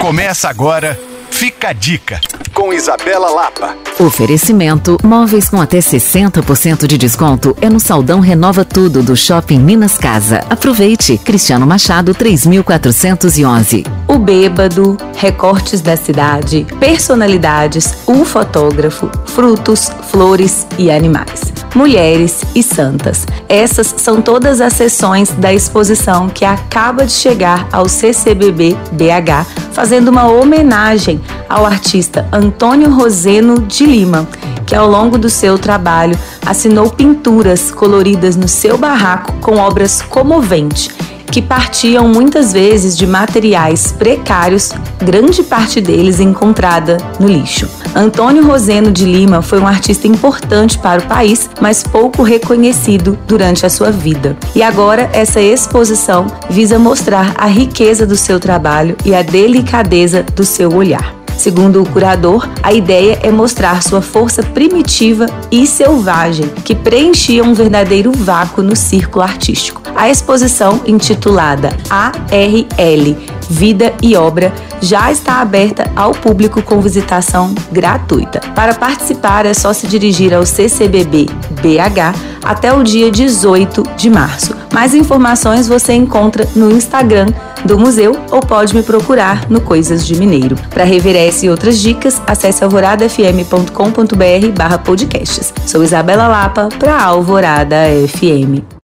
Começa agora, fica a dica, com Isabela Lapa. Oferecimento: móveis com até 60% de desconto é no Saldão Renova Tudo do Shopping Minas Casa. Aproveite! Cristiano Machado 3411. O Bêbado, Recortes da Cidade, Personalidades, um fotógrafo, frutos, flores e animais. Mulheres e Santas. Essas são todas as sessões da exposição que acaba de chegar ao CCBB BH, fazendo uma homenagem ao artista Antônio Roseno de Lima, que ao longo do seu trabalho assinou pinturas coloridas no seu barraco com obras comoventes que partiam muitas vezes de materiais precários, grande parte deles encontrada no lixo. Antônio Roseno de Lima foi um artista importante para o país, mas pouco reconhecido durante a sua vida. E agora essa exposição visa mostrar a riqueza do seu trabalho e a delicadeza do seu olhar. Segundo o curador, a ideia é mostrar sua força primitiva e selvagem, que preenchia um verdadeiro vácuo no círculo artístico. A exposição, intitulada ARL Vida e Obra, já está aberta ao público com visitação gratuita. Para participar é só se dirigir ao CCBB BH até o dia 18 de março. Mais informações você encontra no Instagram do museu ou pode me procurar no Coisas de Mineiro. Para rever essa e outras dicas, acesse alvoradafm.com.br barra podcasts. Sou Isabela Lapa para Alvorada FM.